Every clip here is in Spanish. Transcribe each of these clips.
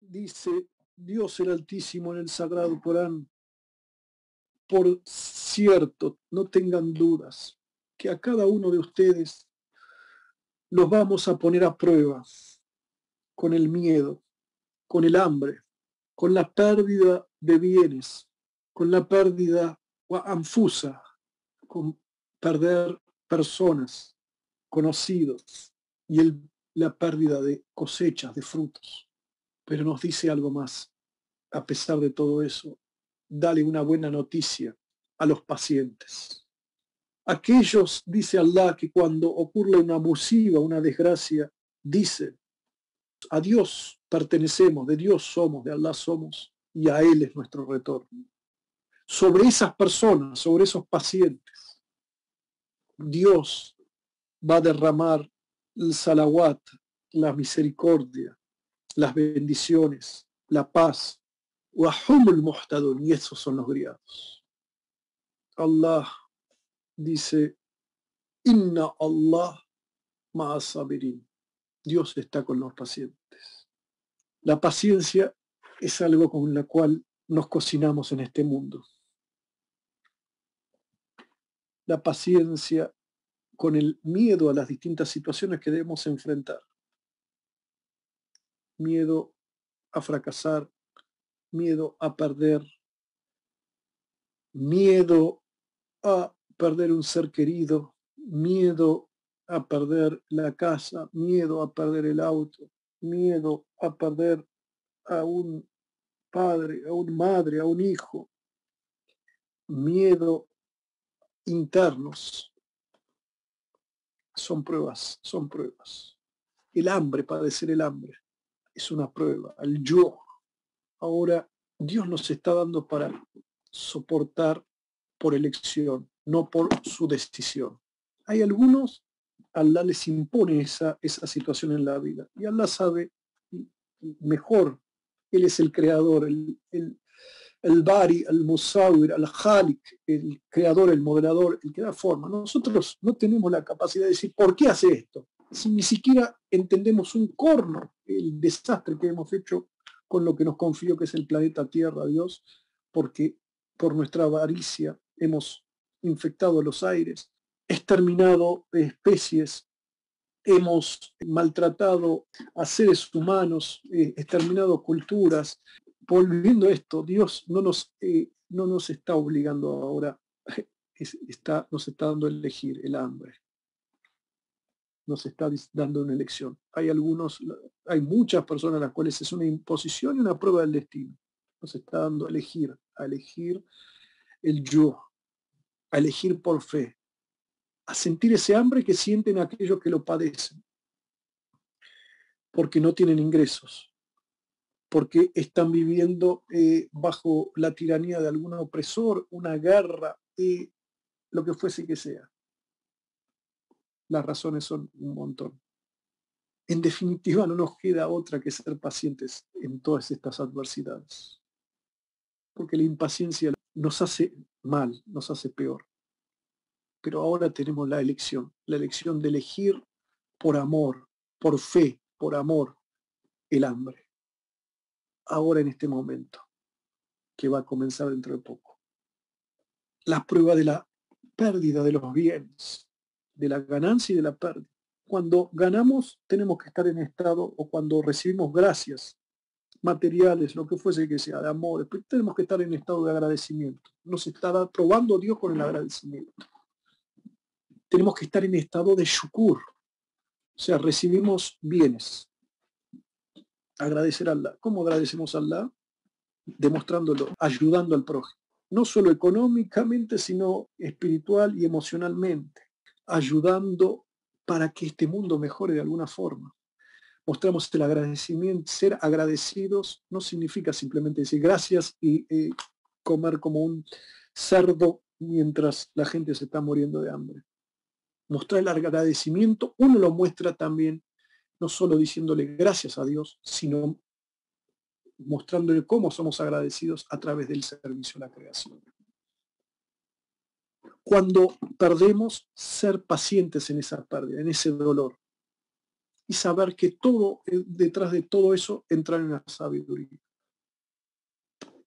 Dice Dios el Altísimo en el Sagrado Corán, por cierto, no tengan dudas, que a cada uno de ustedes los vamos a poner a prueba con el miedo, con el hambre, con la pérdida de bienes, con la pérdida anfusa, con perder personas, conocidos y la pérdida de cosechas, de frutos. Pero nos dice algo más. A pesar de todo eso, dale una buena noticia a los pacientes. Aquellos, dice Allah, que cuando ocurre una abusiva, una desgracia, dicen, a Dios pertenecemos, de Dios somos, de Allah somos, y a Él es nuestro retorno. Sobre esas personas, sobre esos pacientes, Dios va a derramar el salawat, la misericordia, las bendiciones, la paz, y esos son los griados. Allah dice, Inna Allah ma'asabirin. Dios está con los pacientes. La paciencia es algo con la cual nos cocinamos en este mundo. La paciencia con el miedo a las distintas situaciones que debemos enfrentar. Miedo a fracasar, miedo a perder, miedo a perder un ser querido, miedo a perder la casa, miedo a perder el auto, miedo a perder a un padre, a una madre, a un hijo, miedo internos. Son pruebas, son pruebas. El hambre, padecer el hambre, es una prueba. El yo. Ahora, Dios nos está dando para soportar por elección, no por su decisión. Hay algunos, Allah les impone esa, esa situación en la vida. Y Allah sabe mejor. Él es el creador, el, el, Bari, el Musawir, el Halik, el creador, el moderador, el que da forma. Nosotros no tenemos la capacidad de decir, ¿por qué hace esto? Si ni siquiera entendemos un corno el desastre que hemos hecho con lo que nos confió que es el planeta Tierra, Dios, porque por nuestra avaricia hemos infectado los aires, exterminado especies, hemos maltratado a seres humanos, eh, exterminado culturas. Volviendo a esto, Dios no nos, eh, no nos está obligando ahora, está, nos está dando a elegir el hambre. Nos está dando una elección. Hay algunos, hay muchas personas a las cuales es una imposición y una prueba del destino. Nos está dando a elegir, a elegir el yo, a elegir por fe, a sentir ese hambre que sienten aquellos que lo padecen, porque no tienen ingresos, porque están viviendo eh, bajo la tiranía de algún opresor, una guerra, y lo que fuese que sea. Las razones son un montón. En definitiva, no nos queda otra que ser pacientes en todas estas adversidades, porque la impaciencia nos hace mal, nos hace peor. Pero ahora tenemos la elección, la elección de elegir por amor, por fe, por amor, el hambre. Ahora en este momento, que va a comenzar dentro de poco. La prueba de la pérdida de los bienes, de la ganancia y de la pérdida. Cuando ganamos tenemos que estar en estado, o cuando recibimos gracias materiales, lo que fuese que sea, de amor, pero tenemos que estar en estado de agradecimiento. Nos está probando Dios con el agradecimiento. Tenemos que estar en estado de shukur, o sea, recibimos bienes. Agradecer a Allah. ¿Cómo agradecemos a Allah? Demostrándolo, ayudando al prójimo. No solo económicamente, sino espiritual y emocionalmente. Ayudando para que este mundo mejore de alguna forma mostramos el agradecimiento. Ser agradecidos no significa simplemente decir gracias y eh, comer como un cerdo mientras la gente se está muriendo de hambre. Mostrar el agradecimiento, uno lo muestra también, no solo diciéndole gracias a Dios, sino mostrándole cómo somos agradecidos a través del servicio a la creación. cuando perdemos, ser pacientes en esa pérdida, en ese dolor. Y saber que todo, eh, detrás de todo eso, entrar en la sabiduría.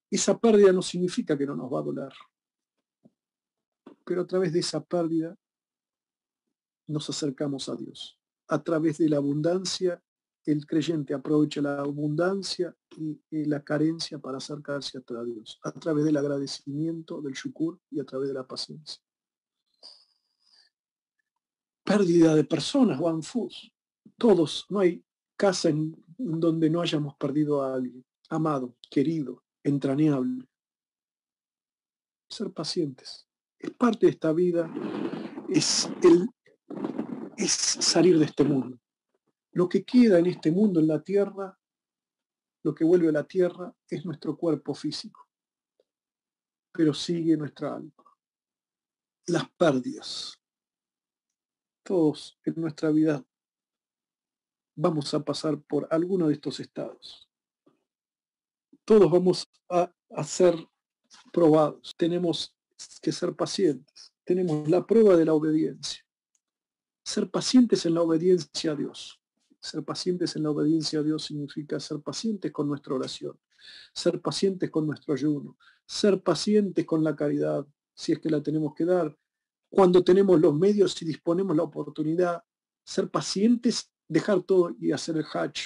Esa pérdida no significa que no nos va a doler. Pero a través de esa pérdida nos acercamos a Dios. A través de la abundancia, el creyente aprovecha la abundancia y, la carencia para acercarse a Dios. A través del agradecimiento, del shukur y a través de la paciencia pérdida de personas, Juan Fus. Todos, no hay casa en donde no hayamos perdido a alguien, amado, querido, entrañable. Ser pacientes. Es parte de esta vida, es, el, es salir de este mundo. Lo que queda en este mundo, en la tierra, lo que vuelve a la tierra es nuestro cuerpo físico. Pero sigue nuestra alma. Las pérdidas, todos en nuestra vida vamos a pasar por alguno de estos estados. Todos vamos a, ser probados. Tenemos que ser pacientes. Tenemos la prueba de la obediencia. Ser pacientes en la obediencia a Dios. Ser pacientes en la obediencia a Dios significa ser pacientes con nuestra oración, ser pacientes con nuestro ayuno, ser pacientes con la caridad, si es que la tenemos que dar, cuando tenemos los medios y disponemos la oportunidad, ser pacientes, dejar todo y hacer el hatch.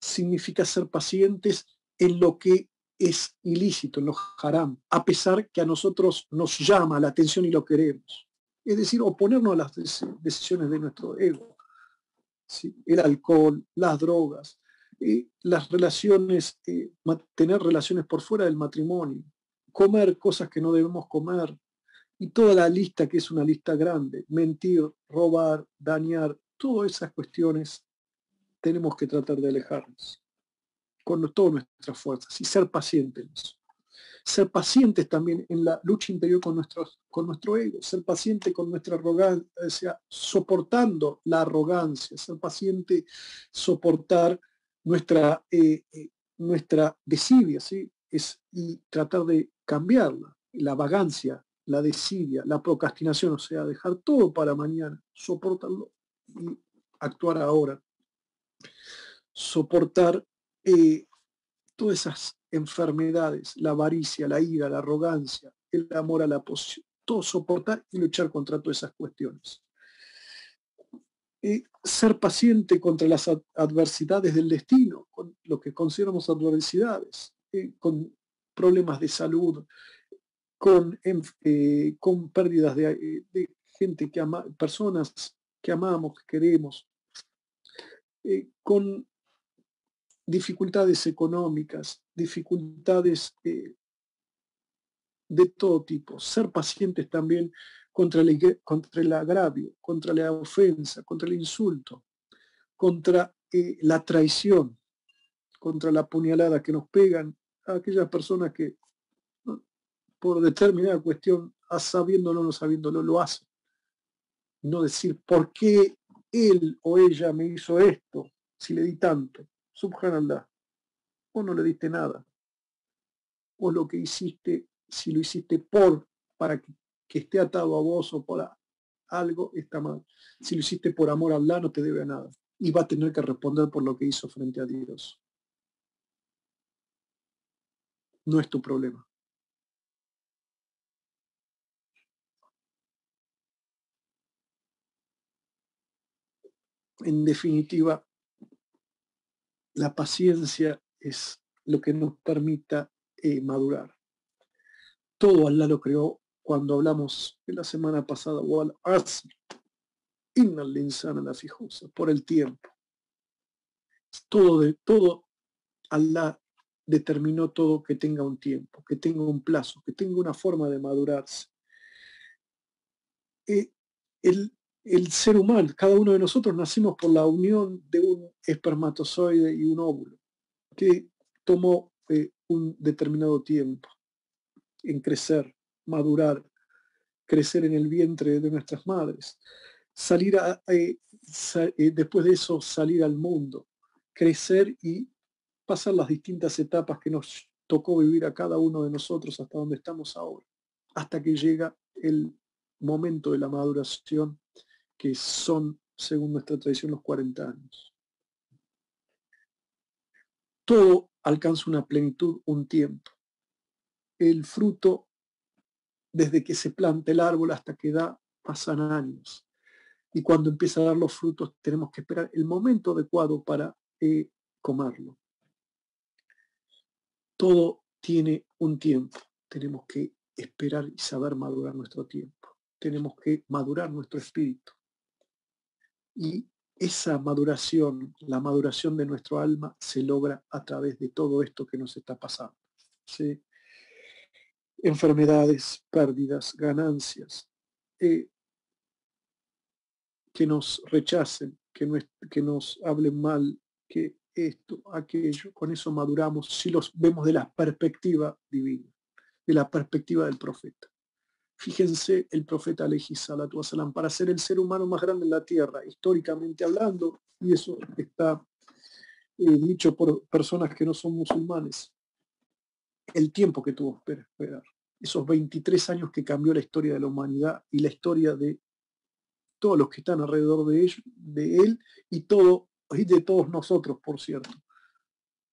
Significa ser pacientes en lo que es ilícito, en lo haram, a pesar que a nosotros nos llama la atención y lo queremos. Es decir, oponernos a las decisiones de nuestro ego. El alcohol, las drogas, eh, las relaciones, eh, tener relaciones por fuera del matrimonio, comer cosas que no debemos comer, y toda la lista, que es una lista grande, mentir, robar, dañar, todas esas cuestiones tenemos que tratar de alejarnos con todas nuestras fuerzas y ser pacientes. Ser pacientes también en la lucha interior con, nuestros, con nuestro ego, ser paciente con nuestra arrogancia, soportando la arrogancia, ser paciente, soportar nuestra, eh, eh, nuestra desidia, ¿sí? es, y tratar de cambiarla, la vagancia, la desidia, la procrastinación, o sea, dejar todo para mañana, soportarlo y actuar ahora. Soportar eh, todas esas enfermedades, la avaricia, la ira, la arrogancia, el amor a la posición, todo soportar y luchar contra todas esas cuestiones. ser paciente contra las adversidades del destino, con lo que consideramos adversidades, eh, con problemas de salud, con, eh, con pérdidas de, gente que ama, personas que amamos, que queremos, eh, con dificultades económicas, dificultades eh, de todo tipo, ser pacientes también contra el, contra el agravio, contra la ofensa, contra el insulto, contra la traición, contra la puñalada que nos pegan a aquellas personas que por determinada cuestión, sabiéndolo o no sabiéndolo, lo hace. No decir, ¿por qué él o ella me hizo esto si le di tanto? Subhanallah. O no le diste nada. O lo que hiciste, si lo hiciste por, para que, esté atado a vos o por algo, está mal. Si lo hiciste por amor a Allah, no te debe a nada. Y va a tener que responder por lo que hizo frente a Dios. No es tu problema. en definitiva, la paciencia es lo que nos permita eh, madurar. Todo Allah lo creó cuando hablamos en la semana pasada, por el tiempo. Todo de todo, Allah determinó todo que tenga un tiempo, que tenga un plazo, que tenga una forma de madurarse. Eh, el, el ser humano, cada uno de nosotros nacimos por la unión de un espermatozoide y un óvulo, que tomó eh, un determinado tiempo en crecer, madurar, crecer en el vientre de nuestras madres, salir a, eh, eh, después de eso salir al mundo, crecer y pasar las distintas etapas que nos tocó vivir a cada uno de nosotros hasta donde estamos ahora. hasta que llega el momento de la maduración, que son, según nuestra tradición, los 40 años. Todo alcanza una plenitud, un tiempo. El fruto, desde que se planta el árbol hasta que da, pasan años. Y cuando empieza a dar los frutos, tenemos que esperar el momento adecuado para eh, comerlo. Todo tiene un tiempo. Tenemos que esperar y saber madurar nuestro tiempo. Tenemos que madurar nuestro espíritu. Y esa maduración, la maduración de nuestro alma, se logra a través de todo esto que nos está pasando. Enfermedades, pérdidas, ganancias, eh, que nos rechacen, que, que nos hablen mal, que esto, aquello, con eso maduramos si los vemos de la perspectiva divina, de la perspectiva del profeta. Fíjense el profeta Salatu para ser el ser humano más grande en la tierra, históricamente hablando, y eso está eh, dicho por personas que no son musulmanes, el tiempo que tuvo que esperar, esos 23 años que cambió la historia de la humanidad y la historia de todos los que están alrededor de, él, de él y, todo, y de todos nosotros, por cierto.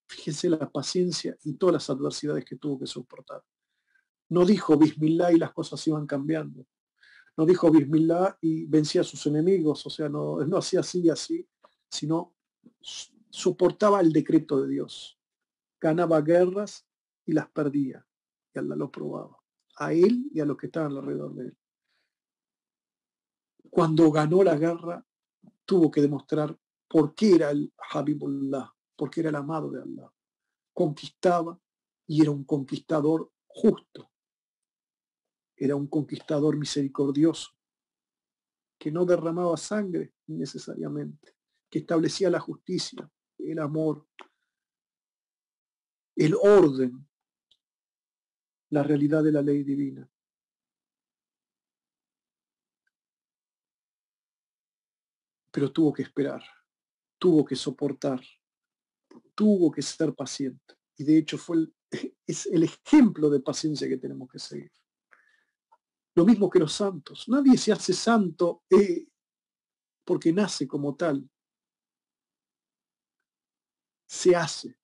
Fíjense la paciencia y todas las adversidades que tuvo que soportar. No dijo Bismillah y las cosas iban cambiando. No dijo Bismillah y vencía a sus enemigos, o sea, no, hacía así y así, sino soportaba el decreto de Dios. Ganaba guerras y las perdía. Y Allah lo probaba. A él y a los que estaban alrededor de él. Cuando ganó la guerra, tuvo que demostrar por qué era el Habibullah, por qué era el amado de Allah. Conquistaba y era un conquistador justo era un conquistador misericordioso, que no derramaba sangre necesariamente, que establecía la justicia, el amor, el orden, la realidad de la ley divina. Pero tuvo que esperar, tuvo que soportar, tuvo que ser paciente. Y de hecho fue es el ejemplo de paciencia que tenemos que seguir. Lo mismo que los santos. Nadie se hace santo eh, porque nace como tal. Se hace.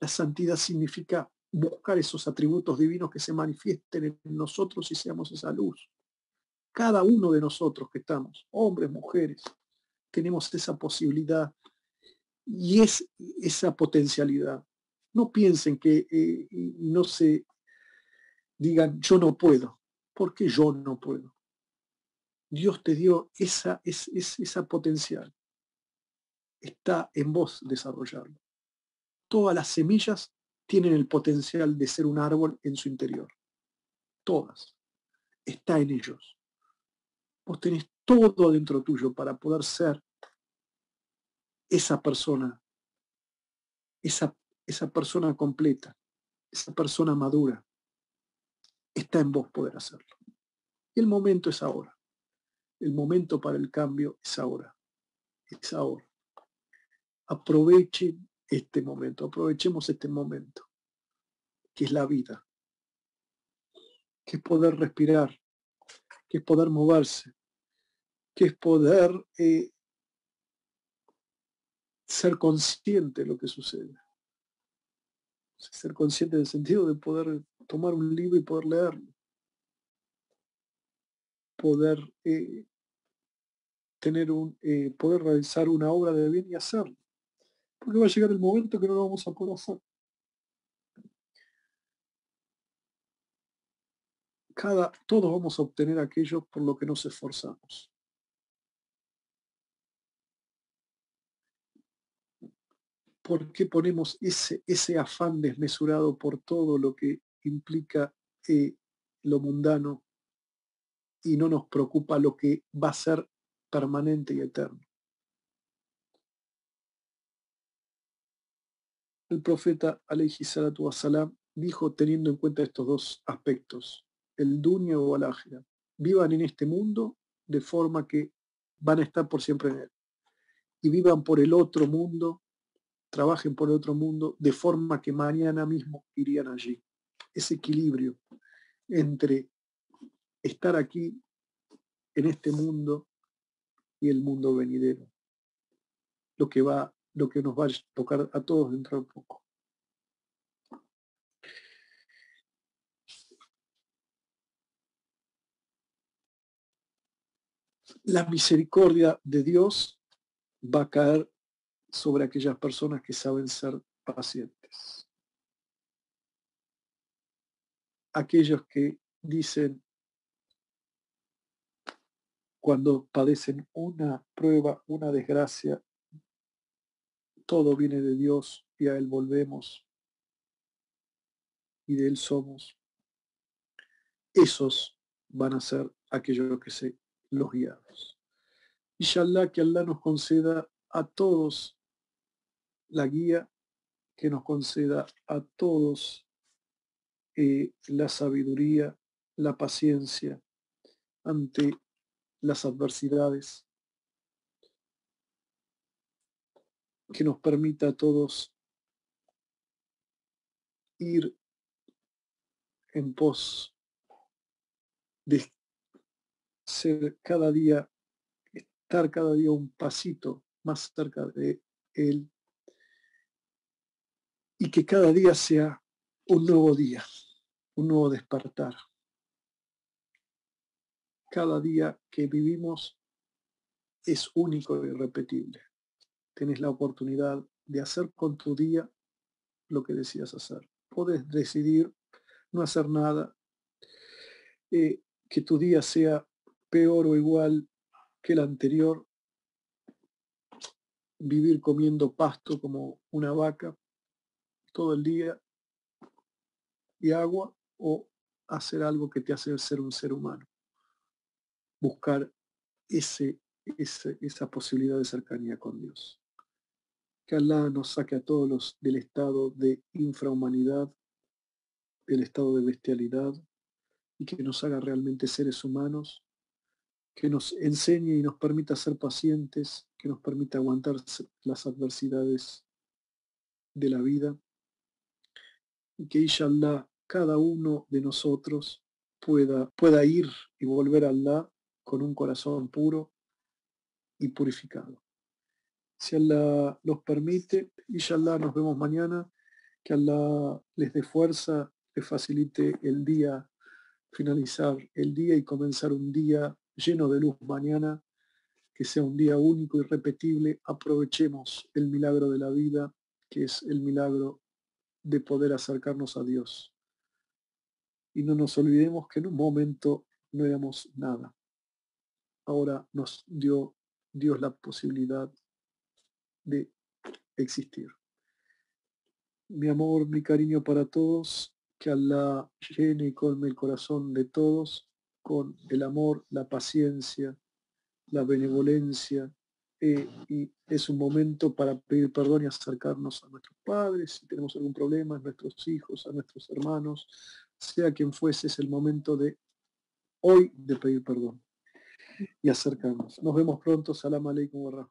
La santidad significa buscar esos atributos divinos que se manifiesten en nosotros y seamos esa luz. Cada uno de nosotros que estamos, hombres, mujeres, tenemos esa posibilidad y es esa potencialidad. No piensen que eh, no se digan yo no puedo porque yo no puedo. Dios te dio esa, es, esa potencial. Está en vos desarrollarlo. Todas las semillas tienen el potencial de ser un árbol en su interior. Todas. Está en ellos. Vos tenés todo dentro tuyo para poder ser esa persona, esa, esa persona completa, esa persona madura, está en vos poder hacerlo. El momento es ahora. El momento para el cambio es ahora. Es ahora. Aprovechen este momento, aprovechemos este momento, que es la vida, que es poder respirar, que es poder moverse, que es poder eh, ser consciente de lo que sucede. Ser consciente del sentido de poder tomar un libro y poder leerlo. Poder eh, tener un, eh, poder realizar una obra de bien y hacerlo. Porque va a llegar el momento que no lo vamos a poder hacer. Cada, todos vamos a obtener aquello por lo que nos esforzamos. ¿Por qué ponemos ese, ese afán desmesurado por todo lo que implica eh, lo mundano y no nos preocupa lo que va a ser permanente y eterno. El profeta alayhi salatu wasalam dijo teniendo en cuenta estos dos aspectos, el dunya o al vivan en este mundo de forma que van a estar por siempre en él. Y vivan por el otro mundo, trabajen por el otro mundo de forma que mañana mismo irían allí ese equilibrio entre estar aquí en este mundo y el mundo venidero. Lo que va, lo que nos va a tocar a todos dentro de poco. La misericordia de Dios va a caer sobre aquellas personas que saben ser pacientes. Aquellos que dicen, cuando padecen una prueba, una desgracia, todo viene de Dios y a Él volvemos y de Él somos. Esos van a ser aquellos que se los guiados. Inshallah que Allah nos conceda a todos la guía, que nos conceda a todos eh, la sabiduría, la paciencia ante las adversidades, que nos permita a todos ir en pos de ser cada día, estar cada día un pasito más cerca de Él y que cada día sea un nuevo día, un nuevo despertar cada día que vivimos es único e irrepetible. Tienes la oportunidad de hacer con tu día lo que decías hacer. Puedes decidir no hacer nada, eh, que tu día sea peor o igual que el anterior, vivir comiendo pasto como una vaca todo el día y agua o hacer algo que te hace ser un ser humano buscar ese, esa posibilidad de cercanía con Dios. Que Allah nos saque a todos los del estado de infrahumanidad, del estado de bestialidad, y que nos haga realmente seres humanos, que nos enseñe y nos permita ser pacientes, que nos permita aguantar las adversidades de la vida, y que inshallah cada uno de nosotros pueda, pueda ir y volver a Allah con un corazón puro y purificado. Si Allah nos permite, inshallah nos vemos mañana, que Allah les dé fuerza, les facilite el día, finalizar el día y comenzar un día lleno de luz mañana, que sea un día único y repetible. Aprovechemos el milagro de la vida, que es el milagro de poder acercarnos a Dios. Y no nos olvidemos que en un momento no éramos nada ahora nos dio Dios la posibilidad de existir. Mi amor, mi cariño para todos, que Allah llene y colme el corazón de todos con el amor, la paciencia, la benevolencia, eh, y es un momento para pedir perdón y acercarnos a nuestros padres, si tenemos algún problema, a nuestros hijos, a nuestros hermanos, sea quien fuese, es el momento de hoy de pedir perdón y acercarnos. Nos vemos pronto. Salam alaikum wa.